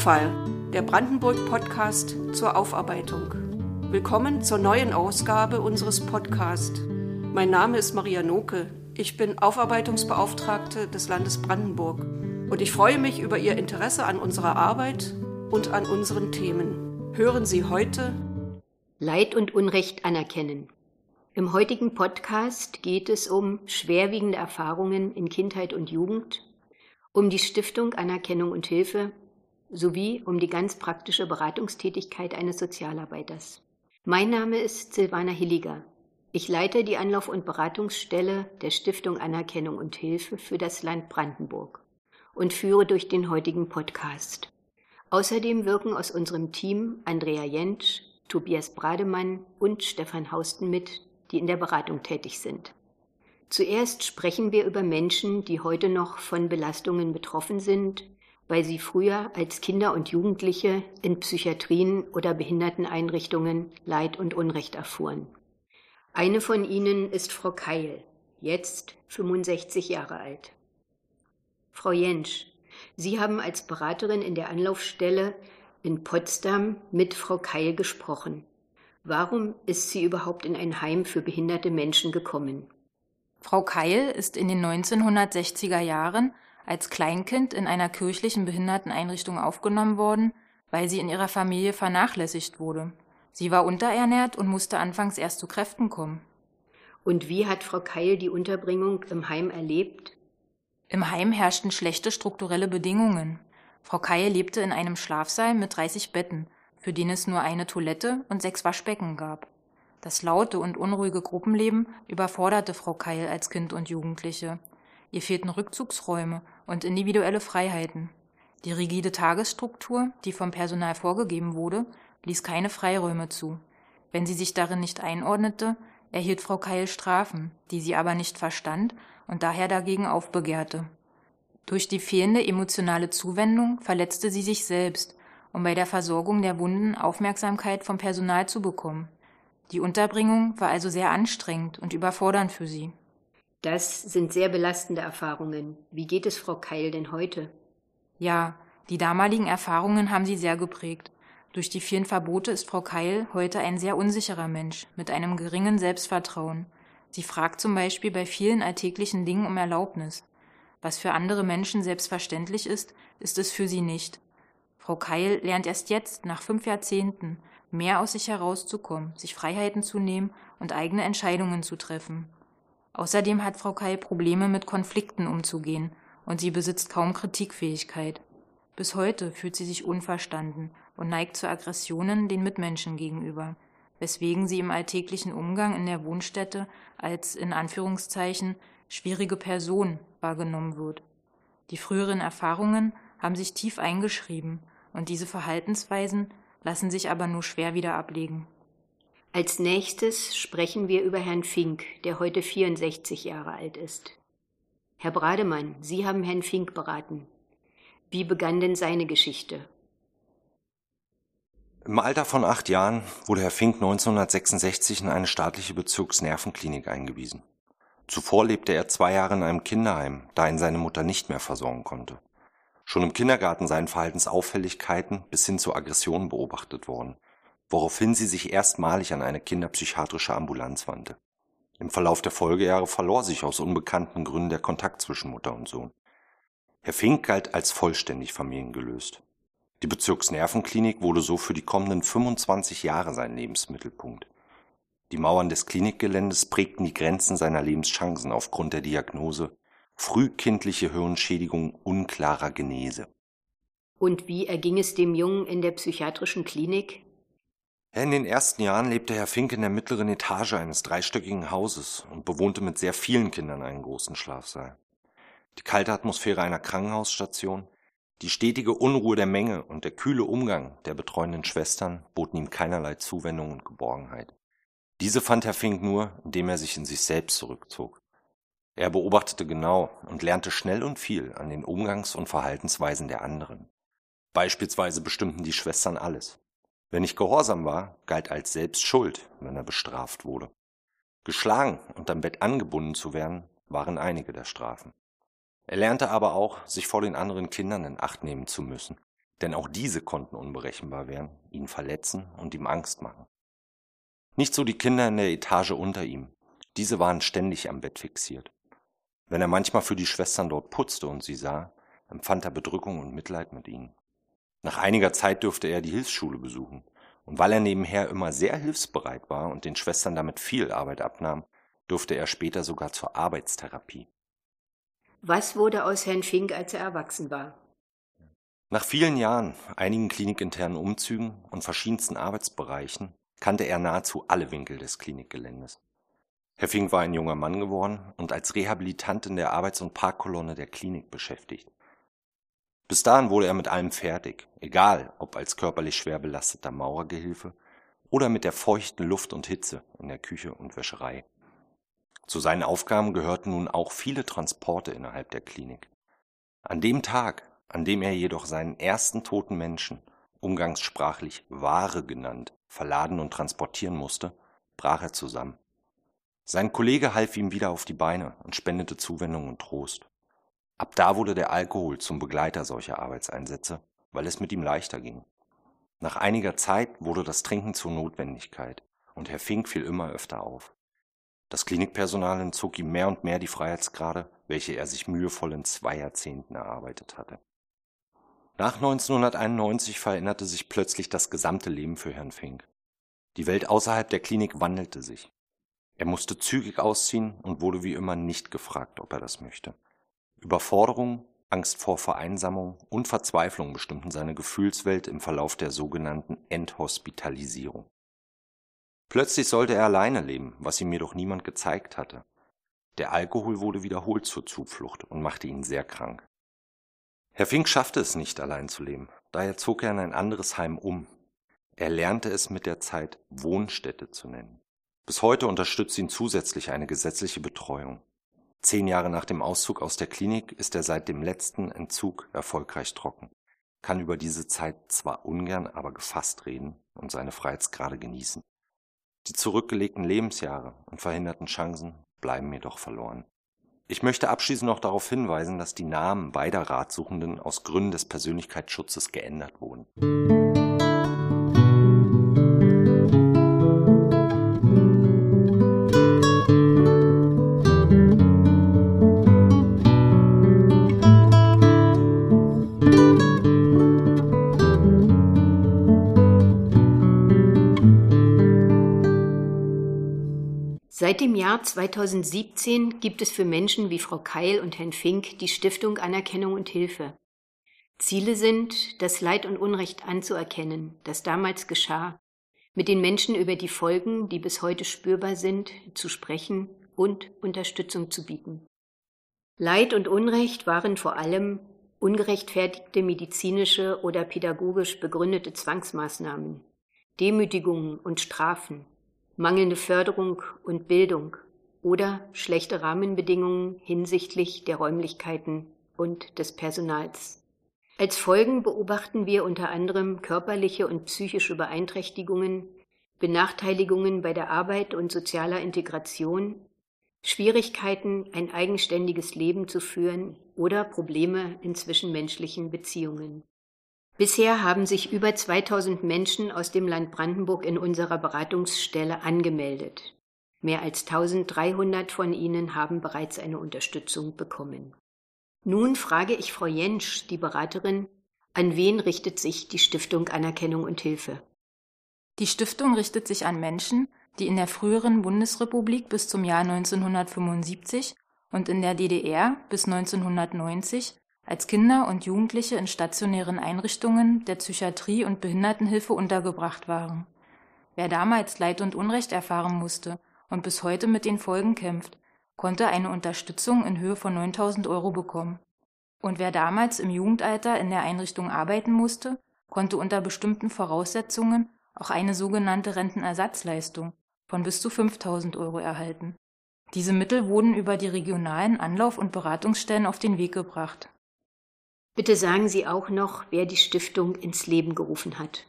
Tonfall, der Brandenburg-Podcast zur Aufarbeitung. Willkommen zur neuen Ausgabe unseres Podcasts. Mein Name ist Maria Noke. Ich bin Aufarbeitungsbeauftragte des Landes Brandenburg und ich freue mich über Ihr Interesse an unserer Arbeit und an unseren Themen. Hören Sie heute Leid und Unrecht anerkennen. Im heutigen Podcast geht es um schwerwiegende Erfahrungen in Kindheit und Jugend, um die Stiftung Anerkennung und Hilfe sowie um die ganz praktische Beratungstätigkeit eines Sozialarbeiters. Mein Name ist Silvana Hilliger. Ich leite die Anlauf- und Beratungsstelle der Stiftung Anerkennung und Hilfe für das Land Brandenburg und führe durch den heutigen Podcast. Außerdem wirken aus unserem Team Andrea Jentsch, Tobias Brademann und Stefan Hausten mit, die in der Beratung tätig sind. Zuerst sprechen wir über Menschen, die heute noch von Belastungen betroffen sind, weil sie früher als Kinder und Jugendliche in Psychiatrien oder Behinderteneinrichtungen Leid und Unrecht erfuhren. Eine von ihnen ist Frau Keil, jetzt 65 Jahre alt. Frau Jentsch, Sie haben als Beraterin in der Anlaufstelle in Potsdam mit Frau Keil gesprochen. Warum ist sie überhaupt in ein Heim für behinderte Menschen gekommen? Frau Keil ist in den 1960er Jahren als Kleinkind in einer kirchlichen Behinderteneinrichtung aufgenommen worden, weil sie in ihrer Familie vernachlässigt wurde. Sie war unterernährt und musste anfangs erst zu Kräften kommen. Und wie hat Frau Keil die Unterbringung im Heim erlebt? Im Heim herrschten schlechte strukturelle Bedingungen. Frau Keil lebte in einem Schlafsaal mit 30 Betten für den es nur eine Toilette und sechs Waschbecken gab. Das laute und unruhige Gruppenleben überforderte Frau Keil als Kind und Jugendliche. Ihr fehlten Rückzugsräume und individuelle Freiheiten. Die rigide Tagesstruktur, die vom Personal vorgegeben wurde, ließ keine Freiräume zu. Wenn sie sich darin nicht einordnete, erhielt Frau Keil Strafen, die sie aber nicht verstand und daher dagegen aufbegehrte. Durch die fehlende emotionale Zuwendung verletzte sie sich selbst um bei der Versorgung der Wunden Aufmerksamkeit vom Personal zu bekommen. Die Unterbringung war also sehr anstrengend und überfordernd für sie. Das sind sehr belastende Erfahrungen. Wie geht es Frau Keil denn heute? Ja, die damaligen Erfahrungen haben sie sehr geprägt. Durch die vielen Verbote ist Frau Keil heute ein sehr unsicherer Mensch mit einem geringen Selbstvertrauen. Sie fragt zum Beispiel bei vielen alltäglichen Dingen um Erlaubnis. Was für andere Menschen selbstverständlich ist, ist es für sie nicht. Frau Keil lernt erst jetzt, nach fünf Jahrzehnten, mehr aus sich herauszukommen, sich Freiheiten zu nehmen und eigene Entscheidungen zu treffen. Außerdem hat Frau Keil Probleme mit Konflikten umzugehen und sie besitzt kaum Kritikfähigkeit. Bis heute fühlt sie sich unverstanden und neigt zu Aggressionen den Mitmenschen gegenüber, weswegen sie im alltäglichen Umgang in der Wohnstätte als in Anführungszeichen schwierige Person wahrgenommen wird. Die früheren Erfahrungen haben sich tief eingeschrieben und diese Verhaltensweisen lassen sich aber nur schwer wieder ablegen. Als nächstes sprechen wir über Herrn Fink, der heute 64 Jahre alt ist. Herr Brademann, Sie haben Herrn Fink beraten. Wie begann denn seine Geschichte? Im Alter von acht Jahren wurde Herr Fink 1966 in eine staatliche Bezirksnervenklinik eingewiesen. Zuvor lebte er zwei Jahre in einem Kinderheim, da ihn seine Mutter nicht mehr versorgen konnte. Schon im Kindergarten seien Verhaltensauffälligkeiten bis hin zu Aggressionen beobachtet worden, woraufhin sie sich erstmalig an eine kinderpsychiatrische Ambulanz wandte. Im Verlauf der Folgejahre verlor sich aus unbekannten Gründen der Kontakt zwischen Mutter und Sohn. Herr Fink galt als vollständig familiengelöst. Die Bezirksnervenklinik wurde so für die kommenden 25 Jahre sein Lebensmittelpunkt. Die Mauern des Klinikgeländes prägten die Grenzen seiner Lebenschancen aufgrund der Diagnose frühkindliche Hirnschädigung unklarer Genese. Und wie erging es dem Jungen in der psychiatrischen Klinik? In den ersten Jahren lebte Herr Fink in der mittleren Etage eines dreistöckigen Hauses und bewohnte mit sehr vielen Kindern einen großen Schlafsaal. Die kalte Atmosphäre einer Krankenhausstation, die stetige Unruhe der Menge und der kühle Umgang der betreuenden Schwestern boten ihm keinerlei Zuwendung und Geborgenheit. Diese fand Herr Fink nur, indem er sich in sich selbst zurückzog. Er beobachtete genau und lernte schnell und viel an den Umgangs- und Verhaltensweisen der anderen. Beispielsweise bestimmten die Schwestern alles. Wer nicht gehorsam war, galt als selbst schuld, wenn er bestraft wurde. Geschlagen und am Bett angebunden zu werden, waren einige der Strafen. Er lernte aber auch, sich vor den anderen Kindern in Acht nehmen zu müssen, Denn auch diese konnten unberechenbar werden, ihn verletzen und ihm Angst machen. Nicht so die Kinder in der Etage unter ihm. Diese waren ständig am Bett fixiert. Wenn er manchmal für die Schwestern dort putzte und sie sah, empfand er Bedrückung und Mitleid mit ihnen. Nach einiger Zeit durfte er die Hilfsschule besuchen, und weil er nebenher immer sehr hilfsbereit war und den Schwestern damit viel Arbeit abnahm, durfte er später sogar zur Arbeitstherapie. Was wurde aus Herrn Fink, als er erwachsen war? Nach vielen Jahren, einigen klinikinternen Umzügen und verschiedensten Arbeitsbereichen kannte er nahezu alle Winkel des Klinikgeländes. Herr Fink war ein junger Mann geworden und als Rehabilitant in der Arbeits- und Parkkolonne der Klinik beschäftigt. Bis dahin wurde er mit allem fertig, egal ob als körperlich schwer belasteter Maurergehilfe oder mit der feuchten Luft und Hitze in der Küche und Wäscherei. Zu seinen Aufgaben gehörten nun auch viele Transporte innerhalb der Klinik. An dem Tag, an dem er jedoch seinen ersten toten Menschen, umgangssprachlich Ware genannt, verladen und transportieren musste, brach er zusammen. Sein Kollege half ihm wieder auf die Beine und spendete Zuwendung und Trost. Ab da wurde der Alkohol zum Begleiter solcher Arbeitseinsätze, weil es mit ihm leichter ging. Nach einiger Zeit wurde das Trinken zur Notwendigkeit und Herr Fink fiel immer öfter auf. Das Klinikpersonal entzog ihm mehr und mehr die Freiheitsgrade, welche er sich mühevoll in zwei Jahrzehnten erarbeitet hatte. Nach 1991 veränderte sich plötzlich das gesamte Leben für Herrn Fink. Die Welt außerhalb der Klinik wandelte sich. Er musste zügig ausziehen und wurde wie immer nicht gefragt, ob er das möchte. Überforderung, Angst vor Vereinsamung und Verzweiflung bestimmten seine Gefühlswelt im Verlauf der sogenannten Enthospitalisierung. Plötzlich sollte er alleine leben, was ihm jedoch niemand gezeigt hatte. Der Alkohol wurde wiederholt zur Zuflucht und machte ihn sehr krank. Herr Fink schaffte es nicht, allein zu leben, daher zog er in ein anderes Heim um. Er lernte es mit der Zeit Wohnstätte zu nennen. Bis heute unterstützt ihn zusätzlich eine gesetzliche Betreuung. Zehn Jahre nach dem Auszug aus der Klinik ist er seit dem letzten Entzug erfolgreich trocken, kann über diese Zeit zwar ungern, aber gefasst reden und seine Freiheitsgrade genießen. Die zurückgelegten Lebensjahre und verhinderten Chancen bleiben jedoch verloren. Ich möchte abschließend noch darauf hinweisen, dass die Namen beider Ratsuchenden aus Gründen des Persönlichkeitsschutzes geändert wurden. Seit dem Jahr 2017 gibt es für Menschen wie Frau Keil und Herrn Fink die Stiftung Anerkennung und Hilfe. Ziele sind, das Leid und Unrecht anzuerkennen, das damals geschah, mit den Menschen über die Folgen, die bis heute spürbar sind, zu sprechen und Unterstützung zu bieten. Leid und Unrecht waren vor allem ungerechtfertigte medizinische oder pädagogisch begründete Zwangsmaßnahmen, Demütigungen und Strafen, mangelnde Förderung und Bildung oder schlechte Rahmenbedingungen hinsichtlich der Räumlichkeiten und des Personals. Als Folgen beobachten wir unter anderem körperliche und psychische Beeinträchtigungen, Benachteiligungen bei der Arbeit und sozialer Integration, Schwierigkeiten, ein eigenständiges Leben zu führen oder Probleme in zwischenmenschlichen Beziehungen. Bisher haben sich über 2000 Menschen aus dem Land Brandenburg in unserer Beratungsstelle angemeldet. Mehr als 1300 von ihnen haben bereits eine Unterstützung bekommen. Nun frage ich Frau Jentsch, die Beraterin, an wen richtet sich die Stiftung Anerkennung und Hilfe? Die Stiftung richtet sich an Menschen, die in der früheren Bundesrepublik bis zum Jahr 1975 und in der DDR bis 1990 als Kinder und Jugendliche in stationären Einrichtungen der Psychiatrie und Behindertenhilfe untergebracht waren. Wer damals Leid und Unrecht erfahren musste und bis heute mit den Folgen kämpft, konnte eine Unterstützung in Höhe von 9000 Euro bekommen. Und wer damals im Jugendalter in der Einrichtung arbeiten musste, konnte unter bestimmten Voraussetzungen auch eine sogenannte Rentenersatzleistung von bis zu 5000 Euro erhalten. Diese Mittel wurden über die regionalen Anlauf- und Beratungsstellen auf den Weg gebracht. Bitte sagen Sie auch noch, wer die Stiftung ins Leben gerufen hat.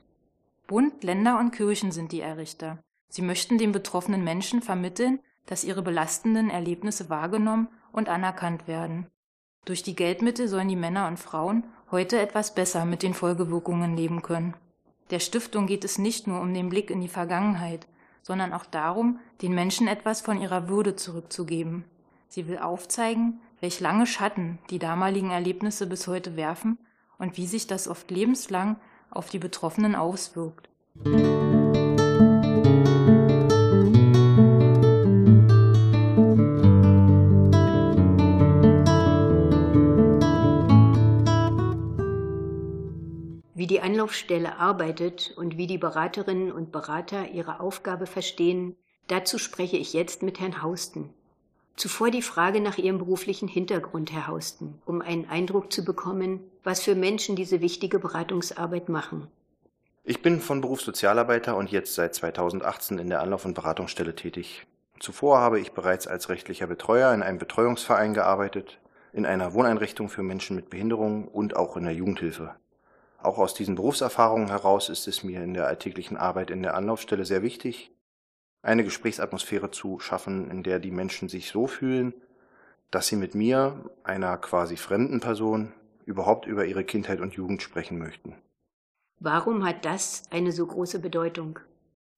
Bund, Länder und Kirchen sind die Errichter. Sie möchten den betroffenen Menschen vermitteln, dass ihre belastenden Erlebnisse wahrgenommen und anerkannt werden. Durch die Geldmittel sollen die Männer und Frauen heute etwas besser mit den Folgewirkungen leben können. Der Stiftung geht es nicht nur um den Blick in die Vergangenheit, sondern auch darum, den Menschen etwas von ihrer Würde zurückzugeben. Sie will aufzeigen, welch lange Schatten die damaligen Erlebnisse bis heute werfen und wie sich das oft lebenslang auf die Betroffenen auswirkt. Wie die Anlaufstelle arbeitet und wie die Beraterinnen und Berater ihre Aufgabe verstehen, dazu spreche ich jetzt mit Herrn Hausten. Zuvor die Frage nach Ihrem beruflichen Hintergrund, Herr Hausten, um einen Eindruck zu bekommen, was für Menschen diese wichtige Beratungsarbeit machen. Ich bin von Beruf Sozialarbeiter und jetzt seit 2018 in der Anlauf- und Beratungsstelle tätig. Zuvor habe ich bereits als rechtlicher Betreuer in einem Betreuungsverein gearbeitet, in einer Wohneinrichtung für Menschen mit Behinderungen und auch in der Jugendhilfe. Auch aus diesen Berufserfahrungen heraus ist es mir in der alltäglichen Arbeit in der Anlaufstelle sehr wichtig, eine Gesprächsatmosphäre zu schaffen, in der die Menschen sich so fühlen, dass sie mit mir, einer quasi fremden Person, überhaupt über ihre Kindheit und Jugend sprechen möchten. Warum hat das eine so große Bedeutung?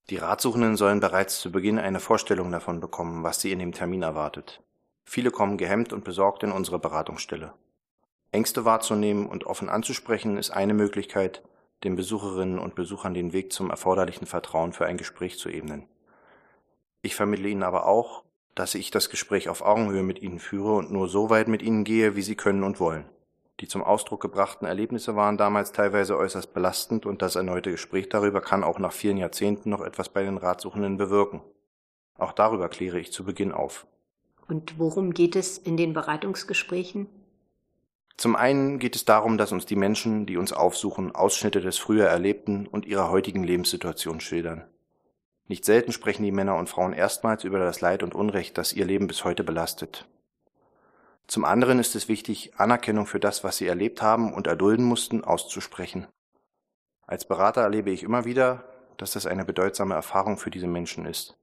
Die Ratsuchenden sollen bereits zu Beginn eine Vorstellung davon bekommen, was sie in dem Termin erwartet. Viele kommen gehemmt und besorgt in unsere Beratungsstelle. Ängste wahrzunehmen und offen anzusprechen ist eine Möglichkeit, den Besucherinnen und Besuchern den Weg zum erforderlichen Vertrauen für ein Gespräch zu ebnen. Ich vermittle Ihnen aber auch, dass ich das Gespräch auf Augenhöhe mit Ihnen führe und nur so weit mit Ihnen gehe, wie Sie können und wollen. Die zum Ausdruck gebrachten Erlebnisse waren damals teilweise äußerst belastend und das erneute Gespräch darüber kann auch nach vielen Jahrzehnten noch etwas bei den Ratsuchenden bewirken. Auch darüber kläre ich zu Beginn auf. Und worum geht es in den Beratungsgesprächen? Zum einen geht es darum, dass uns die Menschen, die uns aufsuchen, Ausschnitte des früher Erlebten und ihrer heutigen Lebenssituation schildern. Nicht selten sprechen die Männer und Frauen erstmals über das Leid und Unrecht, das ihr Leben bis heute belastet. Zum anderen ist es wichtig, Anerkennung für das, was sie erlebt haben und erdulden mussten, auszusprechen. Als Berater erlebe ich immer wieder, dass das eine bedeutsame Erfahrung für diese Menschen ist.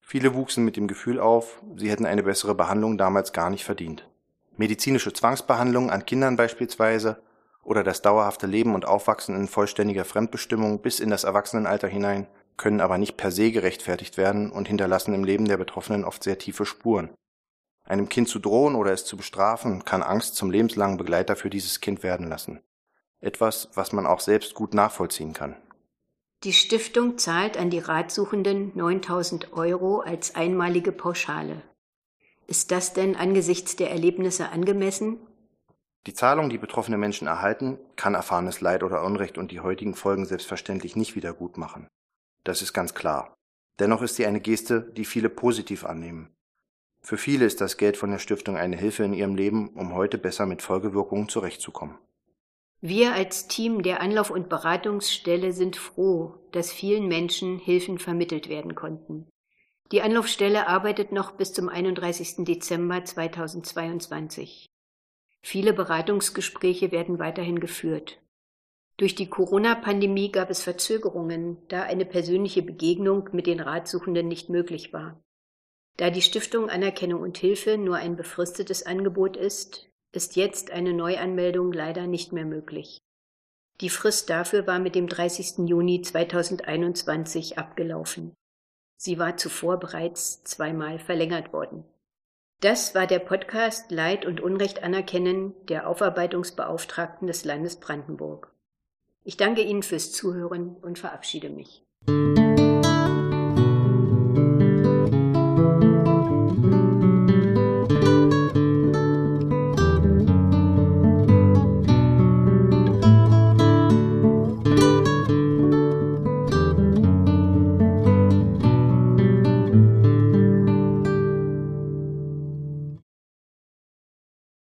Viele wuchsen mit dem Gefühl auf, sie hätten eine bessere Behandlung damals gar nicht verdient. Medizinische Zwangsbehandlung an Kindern beispielsweise oder das dauerhafte Leben und Aufwachsen in vollständiger Fremdbestimmung bis in das Erwachsenenalter hinein können aber nicht per se gerechtfertigt werden und hinterlassen im Leben der Betroffenen oft sehr tiefe Spuren. Einem Kind zu drohen oder es zu bestrafen, kann Angst zum lebenslangen Begleiter für dieses Kind werden lassen. Etwas, was man auch selbst gut nachvollziehen kann. Die Stiftung zahlt an die Ratsuchenden 9000 Euro als einmalige Pauschale. Ist das denn angesichts der Erlebnisse angemessen? Die Zahlung, die betroffene Menschen erhalten, kann erfahrenes Leid oder Unrecht und die heutigen Folgen selbstverständlich nicht wieder gut machen. Das ist ganz klar. Dennoch ist sie eine Geste, die viele positiv annehmen. Für viele ist das Geld von der Stiftung eine Hilfe in ihrem Leben, um heute besser mit Folgewirkungen zurechtzukommen. Wir als Team der Anlauf- und Beratungsstelle sind froh, dass vielen Menschen Hilfen vermittelt werden konnten. Die Anlaufstelle arbeitet noch bis zum 31. Dezember 2022. Viele Beratungsgespräche werden weiterhin geführt. Durch die Corona-Pandemie gab es Verzögerungen, da eine persönliche Begegnung mit den Ratsuchenden nicht möglich war. Da die Stiftung Anerkennung und Hilfe nur ein befristetes Angebot ist, ist jetzt eine Neuanmeldung leider nicht mehr möglich. Die Frist dafür war mit dem 30. Juni 2021 abgelaufen. Sie war zuvor bereits zweimal verlängert worden. Das war der Podcast Leid und Unrecht anerkennen der Aufarbeitungsbeauftragten des Landes Brandenburg. Ich danke Ihnen fürs Zuhören und verabschiede mich.